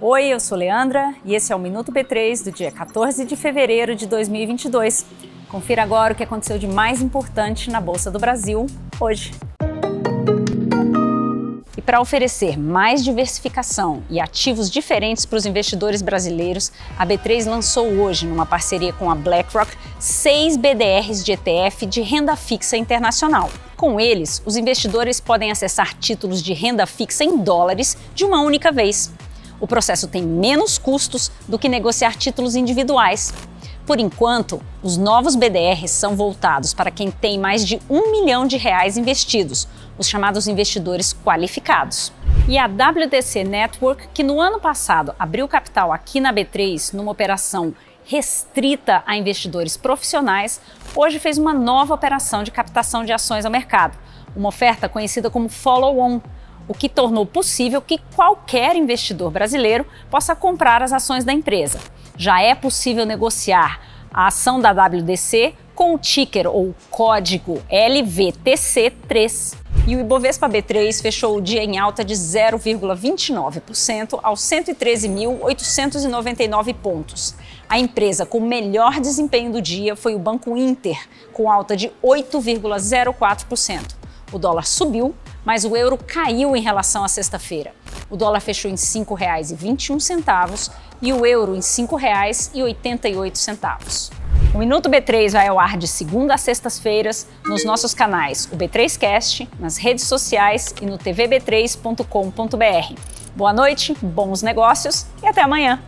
Oi, eu sou Leandra e esse é o Minuto B3 do dia 14 de fevereiro de 2022. Confira agora o que aconteceu de mais importante na Bolsa do Brasil hoje. Para oferecer mais diversificação e ativos diferentes para os investidores brasileiros, a B3 lançou hoje, numa parceria com a BlackRock, seis BDRs de ETF de renda fixa internacional. Com eles, os investidores podem acessar títulos de renda fixa em dólares de uma única vez. O processo tem menos custos do que negociar títulos individuais. Por enquanto, os novos BDRs são voltados para quem tem mais de um milhão de reais investidos, os chamados investidores qualificados. E a WDC Network, que no ano passado abriu capital aqui na B3 numa operação restrita a investidores profissionais, hoje fez uma nova operação de captação de ações ao mercado, uma oferta conhecida como follow-on, o que tornou possível que qualquer investidor brasileiro possa comprar as ações da empresa já é possível negociar a ação da WDC com o ticker ou código LVTC3. E o Ibovespa B3 fechou o dia em alta de 0,29% aos 113.899 pontos. A empresa com melhor desempenho do dia foi o Banco Inter, com alta de 8,04%. O dólar subiu, mas o euro caiu em relação à sexta-feira. O dólar fechou em R$ 5,21 e o euro em R$ 5,88. O Minuto B3 vai ao ar de segunda a sextas-feiras nos nossos canais, o B3Cast, nas redes sociais e no tvb3.com.br. Boa noite, bons negócios e até amanhã!